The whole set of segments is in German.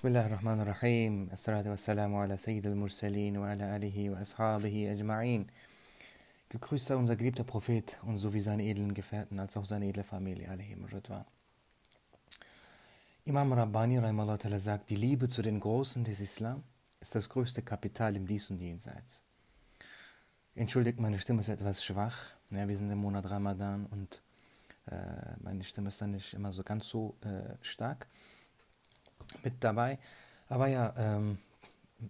بسم الله الرحمن الرحيم الصلاة والسلام على سيد المرسلين وعلى آله وأصحابه أجمعين Gegrüßt sei unser geliebter Prophet und so wie seine edlen Gefährten als auch seine edle Familie, alaihim ridwan. Imam Rabbani Rahimahullah sagt, die Liebe zu den Großen des Islam ist das größte Kapital im Dies und Jenseits. Entschuldigt, meine Stimme ist etwas schwach. Ja, wir sind im Monat Ramadan und äh, meine Stimme ist dann nicht immer so ganz so äh, stark mit dabei. Aber ja, ähm,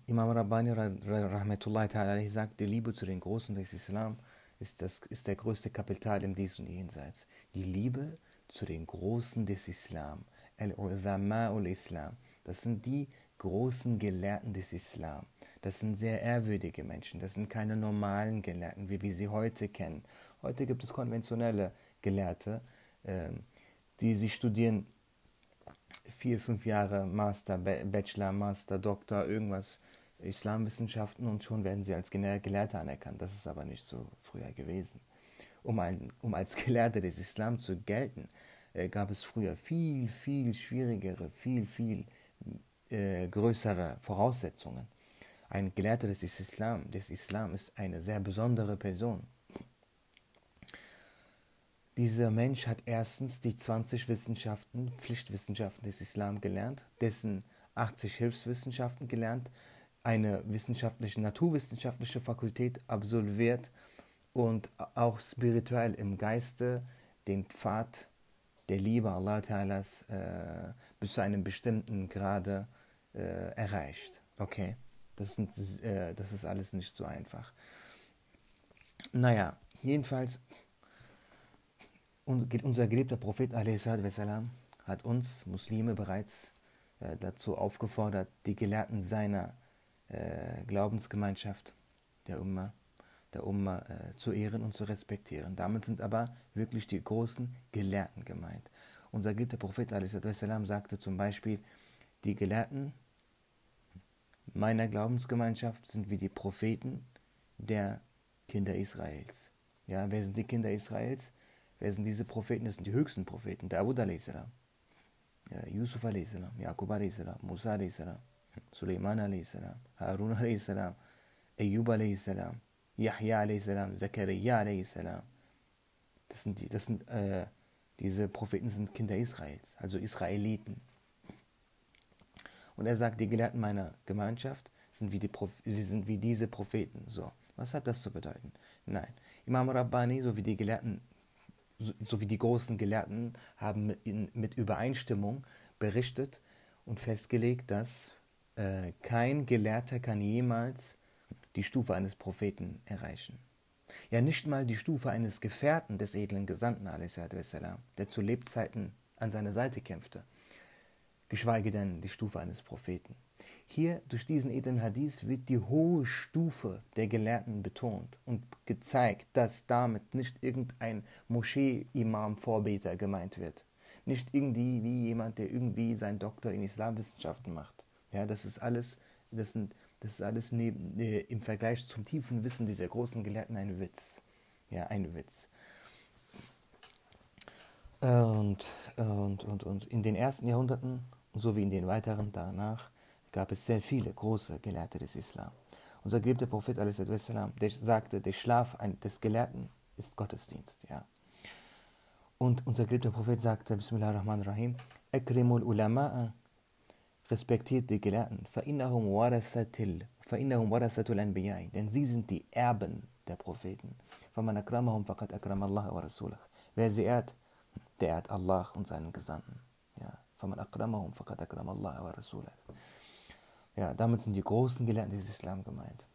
Imam Rabbani Rahmetullah ta'ala sagt, die Liebe zu den Großen des Islam ist, das, ist der größte Kapital im Dies und Jenseits. Die Liebe zu den Großen des Islam, Al-Uzama ul-Islam, das sind die großen Gelehrten des Islam. Das sind sehr ehrwürdige Menschen, das sind keine normalen Gelehrten, wie wir sie heute kennen. Heute gibt es konventionelle Gelehrte, ähm, die sie studieren vier, fünf Jahre Master, Bachelor, Master, Doktor, irgendwas, Islamwissenschaften und schon werden sie als Gelehrte anerkannt. Das ist aber nicht so früher gewesen. Um, ein, um als Gelehrte des Islam zu gelten, äh, gab es früher viel, viel schwierigere, viel, viel äh, größere Voraussetzungen. Ein Gelehrter des Islam, des Islam ist eine sehr besondere Person. Dieser Mensch hat erstens die 20 Wissenschaften, Pflichtwissenschaften des Islam gelernt, dessen 80 Hilfswissenschaften gelernt, eine wissenschaftliche, naturwissenschaftliche Fakultät absolviert und auch spirituell im Geiste den Pfad der Liebe Allah Ta'alas äh, bis zu einem bestimmten Grade äh, erreicht. Okay, das, sind, äh, das ist alles nicht so einfach. Naja, jedenfalls unser geliebter Prophet wassalam, hat uns Muslime bereits äh, dazu aufgefordert, die Gelehrten seiner äh, Glaubensgemeinschaft, der Umma, der Umma äh, zu ehren und zu respektieren. Damit sind aber wirklich die großen Gelehrten gemeint. Unser geliebter Prophet wassalam, sagte zum Beispiel, die Gelehrten meiner Glaubensgemeinschaft sind wie die Propheten der Kinder Israels. Ja, wer sind die Kinder Israels? Wer sind diese Propheten? Das sind die höchsten Propheten. Dawud a.s., ja, Yusuf a.s., Jakub a.s., Musa a.s., Suleiman a.s., Harun a.s., Ayyub a.s., Yahya a.s., Zakaria a.s. Das sind, die, das sind äh, diese Propheten sind Kinder Israels, also Israeliten. Und er sagt, die Gelehrten meiner Gemeinschaft sind wie, die sind wie diese Propheten. So, was hat das zu bedeuten? Nein, Imam Rabbani sowie die Gelehrten sowie die großen Gelehrten haben mit Übereinstimmung berichtet und festgelegt, dass äh, kein Gelehrter kann jemals die Stufe eines Propheten erreichen. Ja, nicht mal die Stufe eines Gefährten des edlen Gesandten, der zu Lebzeiten an seiner Seite kämpfte, geschweige denn die Stufe eines Propheten. Hier durch diesen edlen Hadith wird die hohe Stufe der Gelehrten betont und gezeigt, dass damit nicht irgendein Moschee-Imam-Vorbeter gemeint wird. Nicht irgendwie wie jemand, der irgendwie seinen Doktor in Islamwissenschaften macht. Ja, das ist alles, das, sind, das ist alles neben, äh, im Vergleich zum tiefen Wissen dieser großen Gelehrten ein Witz. Ja, ein Witz. Und, und, und, und in den ersten Jahrhunderten sowie in den weiteren danach gab es sehr viele große Gelehrte des Islam. Unser geliebter Prophet der sagte, der Schlaf des Gelehrten ist Gottesdienst. Ja. Und unser geliebter Prophet sagte, Bismillah ar-Rahman ar-Rahim, Akrimul ulama'a, respektiert die Gelehrten, fa'innahum warathatil, fa'innahum warathatul denn sie sind die Erben der Propheten. Faman akramahum faqad akram Allah wa rasulah. Wer sie ehrt, der ehrt Allah und seinen Gesandten. Ja. Ja, damit sind die großen Gelehrten des Islam gemeint.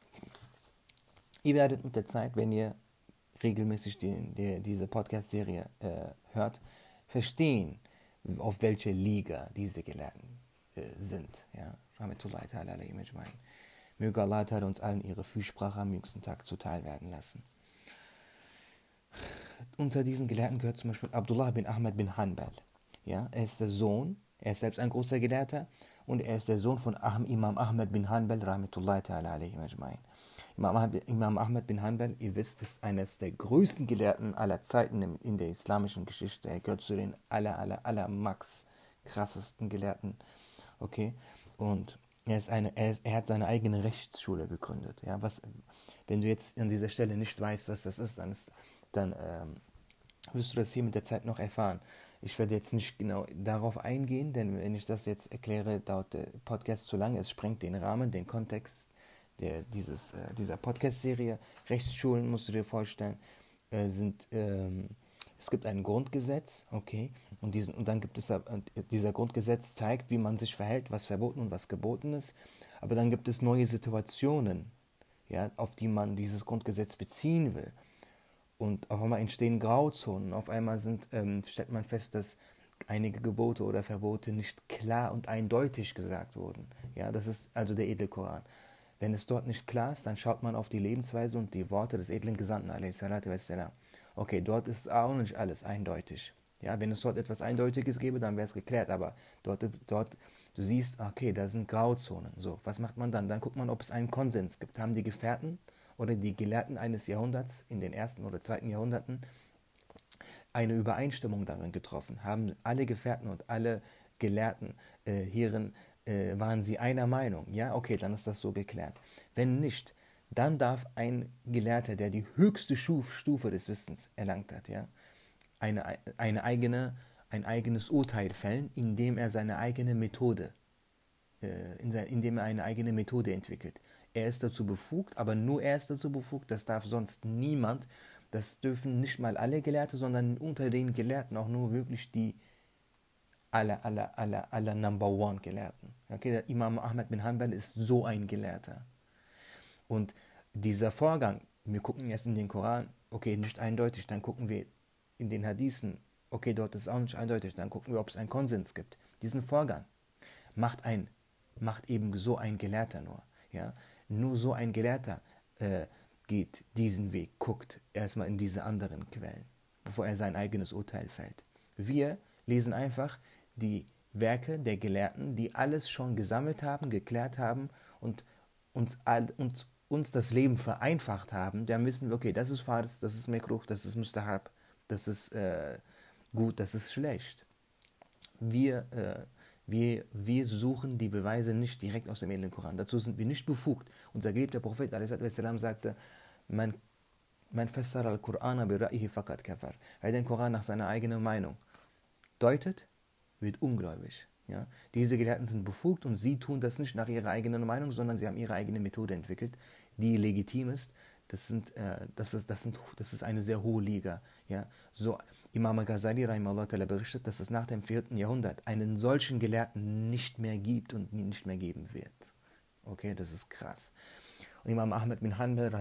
Ihr werdet mit der Zeit, wenn ihr regelmäßig die, die, diese Podcast-Serie äh, hört, verstehen, auf welche Liga diese Gelehrten äh, sind. Ja, Möge Allah uns allen ihre Fürsprache am jüngsten Tag zuteil werden lassen. Unter diesen Gelehrten gehört zum Beispiel Abdullah bin Ahmed bin Hanbal. Ja, er ist der Sohn, er ist selbst ein großer Gelehrter und er ist der Sohn von Imam Ahmed bin Hanbal, rahmetullahi ta'ala alayhi majma'in. Imam Ahmed bin Hanbal, ihr wisst, ist eines der größten Gelehrten aller Zeiten in der islamischen Geschichte. Er gehört zu den aller, aller, aller max krassesten Gelehrten. Okay? Und er, ist eine, er, ist, er hat seine eigene Rechtsschule gegründet. Ja, was, wenn du jetzt an dieser Stelle nicht weißt, was das ist, dann, ist, dann ähm, wirst du das hier mit der Zeit noch erfahren. Ich werde jetzt nicht genau darauf eingehen, denn wenn ich das jetzt erkläre, dauert der Podcast zu lange. Es sprengt den Rahmen, den Kontext der, dieses, äh, dieser Podcast-Serie. Rechtsschulen, musst du dir vorstellen, äh, sind, ähm, es gibt ein Grundgesetz, okay, und, diesen, und dann gibt es, äh, dieser Grundgesetz zeigt, wie man sich verhält, was verboten und was geboten ist. Aber dann gibt es neue Situationen, ja, auf die man dieses Grundgesetz beziehen will. Und auf einmal entstehen Grauzonen. Auf einmal sind, ähm, stellt man fest, dass einige Gebote oder Verbote nicht klar und eindeutig gesagt wurden. Ja, das ist also der Edelkoran. Wenn es dort nicht klar ist, dann schaut man auf die Lebensweise und die Worte des edlen Gesandten. Okay, dort ist auch nicht alles eindeutig. Ja, wenn es dort etwas Eindeutiges gäbe, dann wäre es geklärt. Aber dort, dort, du siehst, okay, da sind Grauzonen. So, was macht man dann? Dann guckt man, ob es einen Konsens gibt. Haben die Gefährten oder die Gelehrten eines Jahrhunderts in den ersten oder zweiten Jahrhunderten eine Übereinstimmung darin getroffen? Haben alle Gefährten und alle Gelehrten äh, hierin äh, waren sie einer Meinung? Ja, okay, dann ist das so geklärt. Wenn nicht, dann darf ein Gelehrter, der die höchste Stufe des Wissens erlangt hat, ja, eine, eine eigene, ein eigenes Urteil fällen, indem er seine eigene Methode, indem er eine eigene Methode entwickelt. Er ist dazu befugt, aber nur er ist dazu befugt, das darf sonst niemand. Das dürfen nicht mal alle Gelehrte, sondern unter den Gelehrten auch nur wirklich die aller, aller, aller, aller Number One Gelehrten. Okay, der Imam Ahmed bin Hanbal ist so ein Gelehrter. Und dieser Vorgang, wir gucken jetzt in den Koran, okay, nicht eindeutig, dann gucken wir in den Hadithen, okay, dort ist auch nicht eindeutig, dann gucken wir, ob es einen Konsens gibt. Diesen Vorgang macht ein, macht eben so ein Gelehrter nur. Ja? Nur so ein Gelehrter äh, geht diesen Weg, guckt erstmal in diese anderen Quellen, bevor er sein eigenes Urteil fällt. Wir lesen einfach die Werke der Gelehrten, die alles schon gesammelt haben, geklärt haben und uns, all, uns, uns das Leben vereinfacht haben, dann wissen wir, okay, das ist Fars, das ist Mekruch, das ist Mustahab, das ist äh, gut, das ist schlecht. Wir äh, wir, wir suchen die Beweise nicht direkt aus dem edlen Koran. Dazu sind wir nicht befugt. Unser geliebter Prophet sagte, man, man fassara al-Qur'ana bi faqat kafar. Wer den Koran nach seiner eigenen Meinung deutet, wird ungläubig. Ja? Diese Gelehrten sind befugt und sie tun das nicht nach ihrer eigenen Meinung, sondern sie haben ihre eigene Methode entwickelt, die legitim ist. Das, sind, äh, das, ist, das, sind, das ist eine sehr hohe Liga. Ja? So, Imam Ghazali berichtet, dass es nach dem 4. Jahrhundert einen solchen Gelehrten nicht mehr gibt und nicht mehr geben wird. Okay, das ist krass. Und Imam Ahmed bin Hanbal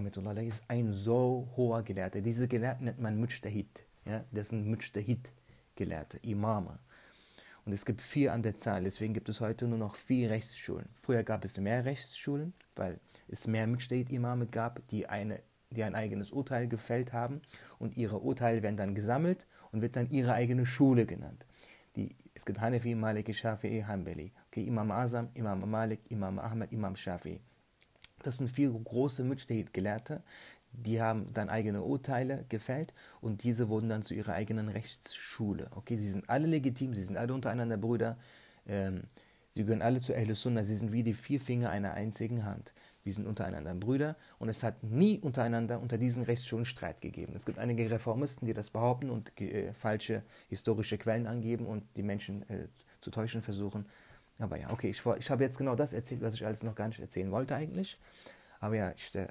ist ein so hoher Gelehrter. Diese Gelehrten nennt man Mujtahid. Ja? Das sind Mujtahid-Gelehrte, Imame. Und es gibt vier an der Zahl, deswegen gibt es heute nur noch vier Rechtsschulen. Früher gab es mehr Rechtsschulen, weil es mehr Mujtahid-Imame gab, die eine die ein eigenes Urteil gefällt haben und ihre Urteile werden dann gesammelt und wird dann ihre eigene Schule genannt. Die, es gibt Hanafi, Maliki, Shafi'i, Hanbali. Okay, Imam Azam, Imam Malik, Imam Ahmad, Imam Shafi'i. Das sind vier große Mujtahid-Gelehrte, die haben dann eigene Urteile gefällt und diese wurden dann zu ihrer eigenen Rechtsschule. Okay, sie sind alle legitim, sie sind alle untereinander Brüder, ähm, sie gehören alle zu Ahl Sunnah, sie sind wie die vier Finger einer einzigen Hand. Wir sind untereinander Brüder und es hat nie untereinander unter diesen Rechtsschulen Streit gegeben. Es gibt einige Reformisten, die das behaupten und äh, falsche historische Quellen angeben und die Menschen äh, zu täuschen versuchen. Aber ja, okay, ich, ich habe jetzt genau das erzählt, was ich alles noch gar nicht erzählen wollte eigentlich. Aber ja, ich, äh,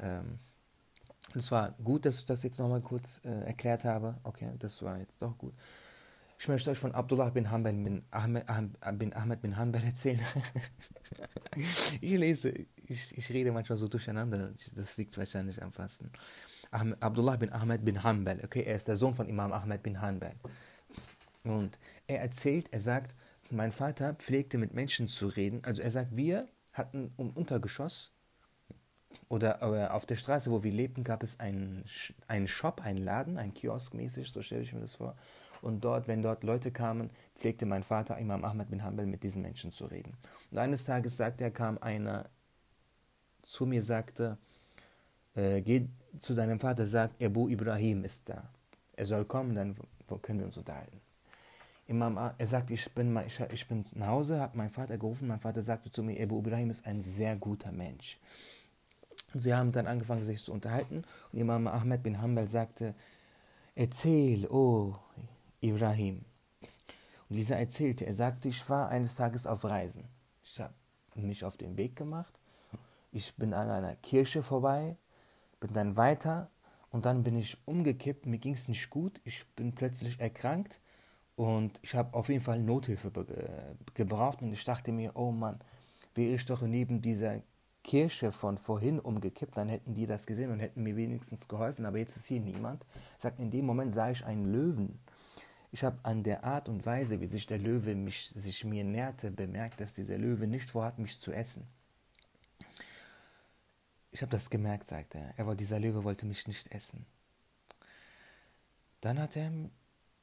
es war gut, dass ich das jetzt nochmal kurz äh, erklärt habe. Okay, das war jetzt doch gut. Ich möchte euch von Abdullah bin Hanbal bin Ahmed, bin, Ahmed bin Hanbal erzählen. ich lese, ich, ich rede manchmal so durcheinander. Das liegt wahrscheinlich am Fasten. Abdullah bin Ahmed bin Hanbal. Okay, er ist der Sohn von Imam Ahmed bin Hanbal. Und er erzählt, er sagt, mein Vater pflegte mit Menschen zu reden. Also er sagt, wir hatten um Untergeschoss oder auf der Straße, wo wir lebten, gab es einen, einen Shop, einen Laden, ein Kiosk mäßig, so stelle ich mir das vor. Und dort, wenn dort Leute kamen, pflegte mein Vater, Imam Ahmed bin Hanbal, mit diesen Menschen zu reden. Und eines Tages sagte er, kam einer zu mir, sagte, äh, geh zu deinem Vater, sag, Abu Ibrahim ist da. Er soll kommen, dann können wir uns unterhalten. Imam, er sagt, ich bin, ich, ich bin nach Hause, habe meinen Vater gerufen. Mein Vater sagte zu mir, Ebu Ibrahim ist ein sehr guter Mensch. Und sie haben dann angefangen, sich zu unterhalten. Und Imam Ahmed bin Hanbal sagte, erzähl, oh Ibrahim. Und dieser erzählte, er sagte, ich war eines Tages auf Reisen. Ich habe mich auf den Weg gemacht. Ich bin an einer Kirche vorbei, bin dann weiter und dann bin ich umgekippt. Mir ging es nicht gut. Ich bin plötzlich erkrankt und ich habe auf jeden Fall Nothilfe gebraucht und ich dachte mir, oh Mann, wäre ich doch neben dieser Kirche von vorhin umgekippt, dann hätten die das gesehen und hätten mir wenigstens geholfen, aber jetzt ist hier niemand. Sagt, in dem Moment sah ich einen Löwen. Ich habe an der Art und Weise, wie sich der Löwe mich, sich mir näherte, bemerkt, dass dieser Löwe nicht vorhat, mich zu essen. Ich habe das gemerkt, sagte er. Aber dieser Löwe wollte mich nicht essen. Dann hat er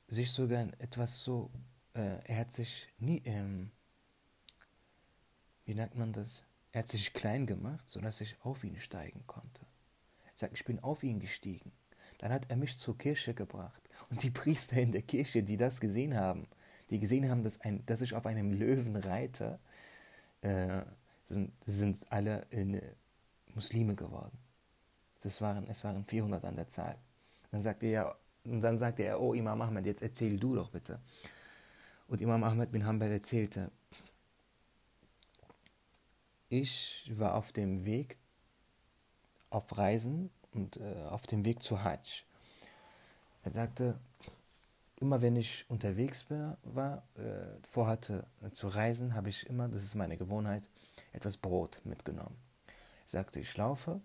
sich sogar etwas so, äh, er hat sich nie, ähm, wie nennt man das? Er hat sich klein gemacht, sodass ich auf ihn steigen konnte. Er sagt, ich bin auf ihn gestiegen. Dann hat er mich zur Kirche gebracht. Und die Priester in der Kirche, die das gesehen haben, die gesehen haben, dass, ein, dass ich auf einem Löwen reite, äh, sind, sind alle äh, Muslime geworden. Das waren, es waren 400 an der Zahl. Dann sagte er, und dann sagte er, oh Imam Ahmed, jetzt erzähl du doch bitte. Und Imam Ahmed bin Hanbal erzählte, ich war auf dem Weg auf Reisen und äh, auf dem Weg zu Hajj. Er sagte, immer wenn ich unterwegs war, äh, vorhatte äh, zu reisen, habe ich immer, das ist meine Gewohnheit, etwas Brot mitgenommen. Er sagte, ich laufe,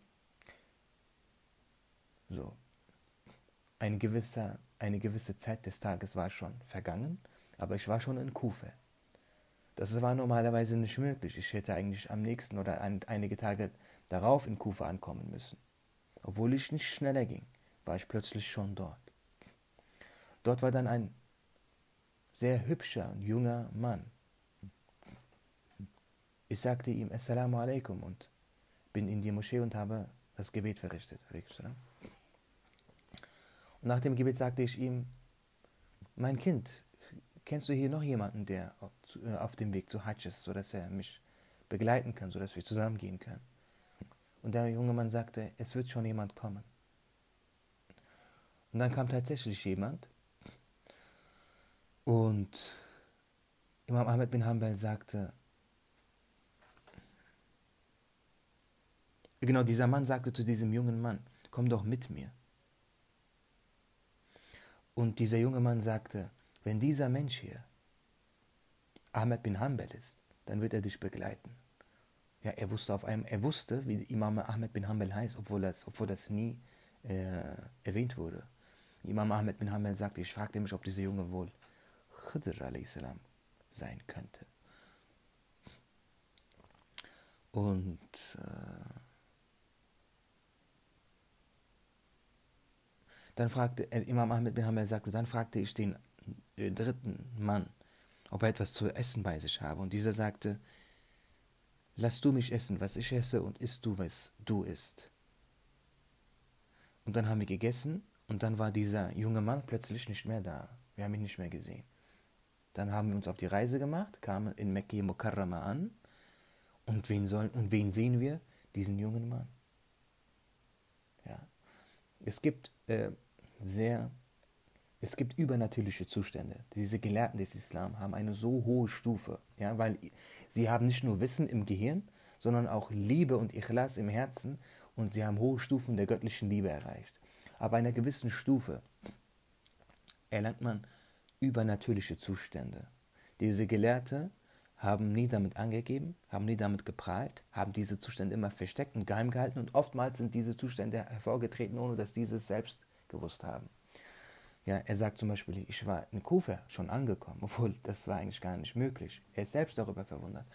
so, eine gewisse, eine gewisse Zeit des Tages war schon vergangen, aber ich war schon in Kufa. Das war normalerweise nicht möglich. Ich hätte eigentlich am nächsten oder ein, einige Tage darauf in Kufa ankommen müssen. Obwohl ich nicht schneller ging, war ich plötzlich schon dort. Dort war dann ein sehr hübscher und junger Mann. Ich sagte ihm Assalamu alaikum und bin in die Moschee und habe das Gebet verrichtet. Und nach dem Gebet sagte ich ihm, mein Kind, kennst du hier noch jemanden, der äh, auf dem Weg zu Hajj ist, sodass er mich begleiten kann, sodass wir zusammen gehen können? Und der junge Mann sagte, es wird schon jemand kommen. Und dann kam tatsächlich jemand und Imam Ahmed bin Hanbal sagte, genau dieser Mann sagte zu diesem jungen Mann, komm doch mit mir. Und dieser junge Mann sagte, wenn dieser Mensch hier Ahmed bin Hanbal ist, dann wird er dich begleiten. Ja, er wusste auf einem, er wusste, wie Imam Ahmed bin Hanbal heißt, obwohl das, obwohl das nie äh, erwähnt wurde. Imam Ahmed bin Hanbal sagte, ich fragte mich, ob dieser Junge wohl Khidr a.s. sein könnte. Und äh, Dann fragte äh, Imam Ahmed bin Hanbal sagte, dann fragte ich den äh, dritten Mann, ob er etwas zu essen bei sich habe. Und dieser sagte, lass du mich essen, was ich esse, und isst du, was du isst. Und dann haben wir gegessen, und dann war dieser junge Mann plötzlich nicht mehr da. Wir haben ihn nicht mehr gesehen. Dann haben wir uns auf die Reise gemacht, kamen in Mekki Mukarrama an, und wen, sollen, und wen sehen wir? Diesen jungen Mann. Ja. Es gibt äh, sehr, es gibt übernatürliche Zustände. Diese Gelehrten des Islam haben eine so hohe Stufe, ja, weil sie haben nicht nur Wissen im Gehirn, sondern auch Liebe und Ikhlas im Herzen und sie haben hohe Stufen der göttlichen Liebe erreicht. Aber einer gewissen Stufe erlangt man übernatürliche Zustände. Diese Gelehrte haben nie damit angegeben, haben nie damit geprahlt, haben diese Zustände immer versteckt und geheim gehalten und oftmals sind diese Zustände hervorgetreten, ohne dass diese es selbst gewusst haben. Ja, er sagt zum Beispiel, ich war in Kufa schon angekommen, obwohl das war eigentlich gar nicht möglich. Er ist selbst darüber verwundert.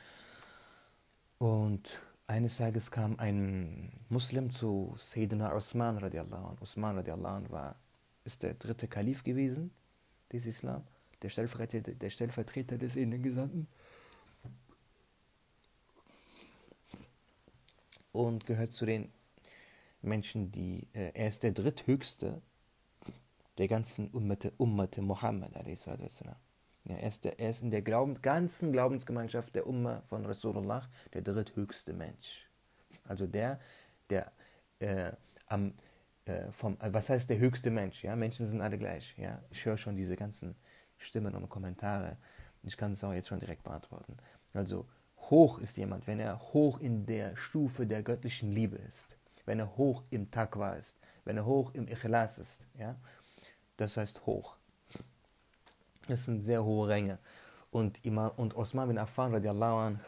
Und eines Tages kam ein Muslim zu Sayyidina Osman radiallahu anh. Osman radiallahu anh war, ist der dritte Kalif gewesen des Islam, der Stellvertreter, der Stellvertreter des Innengesandten. Und gehört zu den Menschen, die, äh, er ist der dritthöchste der ganzen Ummete, Ummete Muhammad, Ja, er, ist der, er ist in der Glauben, ganzen Glaubensgemeinschaft der Umma von Rasulullah der dritthöchste Mensch. Also der, der äh, am, äh, vom, äh, was heißt der höchste Mensch? Ja, Menschen sind alle gleich. Ja, ich höre schon diese ganzen Stimmen und Kommentare. Ich kann es auch jetzt schon direkt beantworten. Also hoch ist jemand, wenn er hoch in der Stufe der göttlichen Liebe ist, wenn er hoch im Taqwa ist, wenn er hoch im Ikhlas ist. Ja, das heißt hoch. Das sind sehr hohe Ränge. Und, Imam, und Osman bin Affan radiallahu an,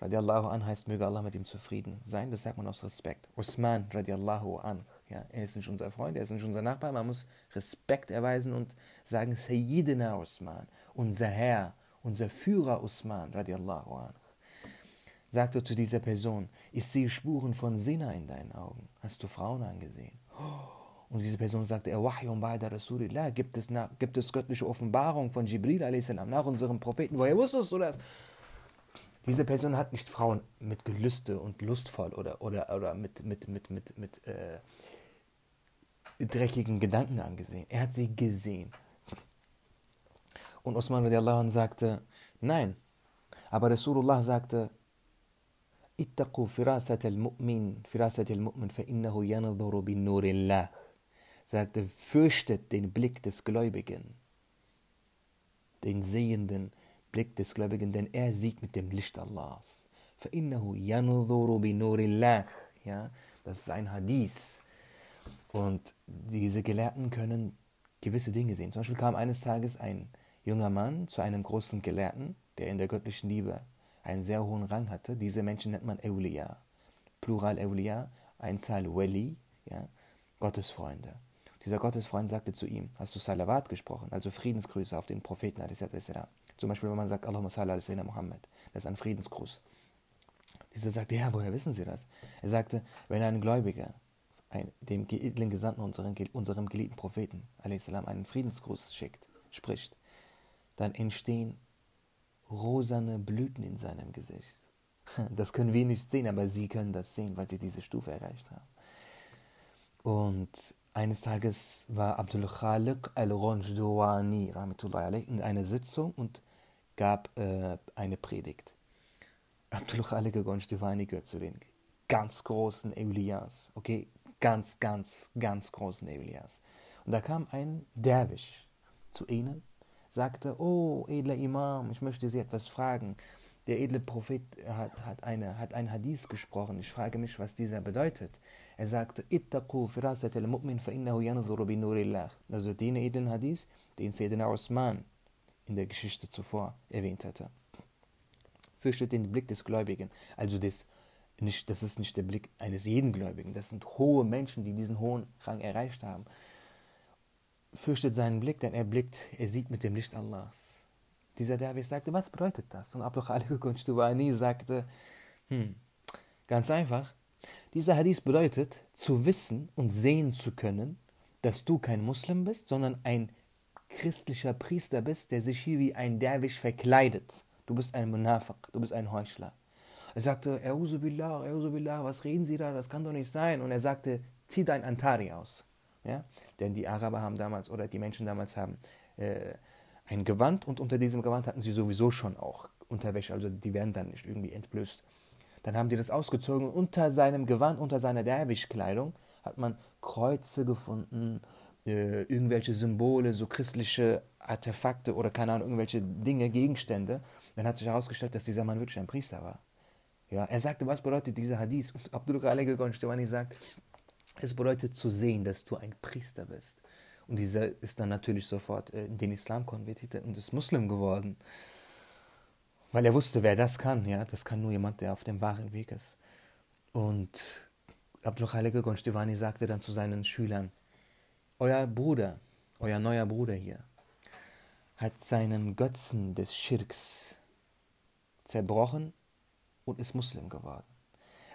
radiallahu an heißt, möge Allah mit ihm zufrieden sein. Das sagt man aus Respekt. Osman radiallahu an. Ja, er ist nicht unser Freund, er ist nicht unser Nachbar. Man muss Respekt erweisen und sagen, Sayyidina Osman, unser Herr, unser Führer Osman radiallahu an. Sagte zu dieser Person, ich sehe Spuren von Sina in deinen Augen. Hast du Frauen angesehen? Oh, und diese Person sagte, er Wahyum ba'da Rasulillah, gibt es, nach, gibt es göttliche Offenbarung von Jibril a.s. nach unserem Propheten. Woher wusstest du das? Diese Person hat nicht Frauen mit Gelüste und lustvoll oder, oder, oder mit, mit, mit, mit, mit äh, dreckigen Gedanken angesehen. Er hat sie gesehen. Und Osman radiallahu sagte, nein. Aber Rasulullah sagte, اتقوا فراسة المؤمن فراسة المؤمن فإنه ينظر بنور الله sagte, fürchtet den Blick des Gläubigen, den sehenden Blick des Gläubigen, denn er sieht mit dem Licht Allahs. Ja, das ist ein Hadith. Und diese Gelehrten können gewisse Dinge sehen. Zum Beispiel kam eines Tages ein junger Mann zu einem großen Gelehrten, der in der göttlichen Liebe einen sehr hohen Rang hatte. Diese Menschen nennt man Eulia. Plural Eulia, Einzahl Weli, ja, Gottesfreunde. Dieser Gottesfreund sagte zu ihm, hast du Salawat gesprochen, also Friedensgrüße auf den Propheten, zum Beispiel wenn man sagt, Allahumma salli ala Muhammad, das ist ein Friedensgruß. Dieser sagte, ja, woher wissen Sie das? Er sagte, wenn ein Gläubiger ein, dem edlen Gesandten, unseren, unserem geliebten Propheten, salam, einen Friedensgruß schickt, spricht, dann entstehen rosane Blüten in seinem Gesicht. Das können wir nicht sehen, aber Sie können das sehen, weil Sie diese Stufe erreicht haben. Und eines Tages war Abdul Khaliq al-Ronjdouani in einer Sitzung und gab äh, eine Predigt. Abdul Khaliq al-Ronjdouani gehört zu den ganz großen Euliyas, okay? Ganz, ganz, ganz großen Euliyas. Und da kam ein Derwisch zu ihnen, sagte, oh, edler Imam, ich möchte Sie etwas fragen. Der edle Prophet hat, hat, eine, hat ein Hadith gesprochen. Ich frage mich, was dieser bedeutet. Er sagte, Ittaqu firasat al-mu'min fa innahu yanzuru bi nurillah. Also den edlen Hadith, den Sayyidina Osman in der Geschichte zuvor erwähnt hatte. Fürchtet den Blick des Gläubigen. Also des, nicht, das ist nicht der Blick eines jeden Gläubigen. Das sind hohe Menschen, die diesen hohen Rang erreicht haben. Fürchtet seinen Blick, denn er blickt, er sieht mit dem Licht Allahs. Dieser Derwisch sagte, was bedeutet das? Und Abdul Khalik Kunstubani sagte, hm, ganz einfach, dieser Hadith bedeutet, zu wissen und sehen zu können, dass du kein Muslim bist, sondern ein christlicher Priester bist, der sich hier wie ein Derwisch verkleidet. Du bist ein Munafaq, du bist ein Heuchler. Er sagte, Billah, Billah, was reden Sie da, das kann doch nicht sein. Und er sagte, zieh dein Antari aus. Ja? Denn die Araber haben damals, oder die Menschen damals haben äh, ein Gewand und unter diesem Gewand hatten sie sowieso schon auch Unterwäsche, also die werden dann nicht irgendwie entblößt. Dann haben die das ausgezogen und unter seinem Gewand, unter seiner Derwischkleidung hat man Kreuze gefunden, äh, irgendwelche Symbole, so christliche Artefakte oder keine Ahnung, irgendwelche Dinge, Gegenstände. Dann hat sich herausgestellt, dass dieser Mann wirklich ein Priester war. Ja, er sagte, was bedeutet dieser Hadith? Und Abdul Khalil Gonstewani sagt, es bedeutet zu sehen, dass du ein Priester bist. Und dieser ist dann natürlich sofort äh, in den Islam konvertiert und ist Muslim geworden. Weil er wusste, wer das kann. Ja? Das kann nur jemand, der auf dem wahren Weg ist. Und Abdul Khalik Gonstevani sagte dann zu seinen Schülern, euer Bruder, euer neuer Bruder hier, hat seinen Götzen des Schirks zerbrochen und ist Muslim geworden.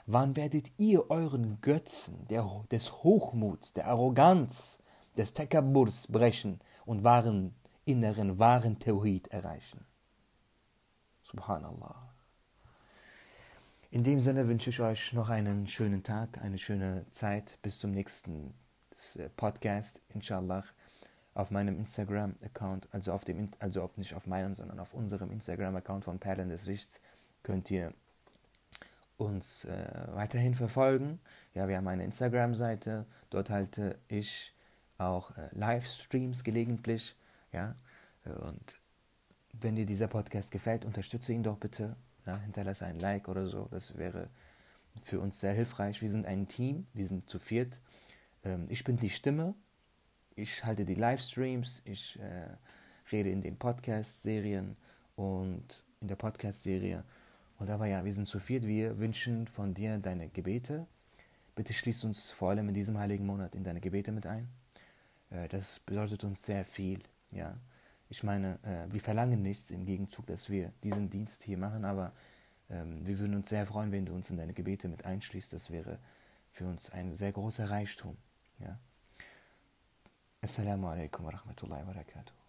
Wann werdet ihr euren Götzen der, des Hochmuts, der Arroganz des Tekabburs brechen und wahren inneren, wahren Tawhid erreichen. Subhanallah. In dem Sinne wünsche ich euch noch einen schönen Tag, eine schöne Zeit. Bis zum nächsten äh, Podcast, inshallah. auf meinem Instagram-Account, also auf dem, also auf, nicht auf meinem, sondern auf unserem Instagram-Account von Perlen des Lichts, könnt ihr uns äh, weiterhin verfolgen. Ja, wir haben eine Instagram-Seite, dort halte ich auch äh, Livestreams gelegentlich. Ja, und wenn dir dieser Podcast gefällt, unterstütze ihn doch bitte. Ja, hinterlasse ein Like oder so, das wäre für uns sehr hilfreich. Wir sind ein Team, wir sind zu viert. Ähm, ich bin die Stimme, ich halte die Livestreams, ich äh, rede in den Podcast-Serien und in der Podcast-Serie. Und aber ja, wir sind zu viert, wir wünschen von dir deine Gebete. Bitte schließ uns vor allem in diesem heiligen Monat in deine Gebete mit ein. Äh, das bedeutet uns sehr viel, ja. Ich meine, äh, wir verlangen nichts im Gegenzug, dass wir diesen Dienst hier machen, aber ähm, wir würden uns sehr freuen, wenn du uns in deine Gebete mit einschließt. Das wäre für uns ein sehr großer Reichtum. Ja. Assalamu alaikum wa rahmatullahi wa barakatuh.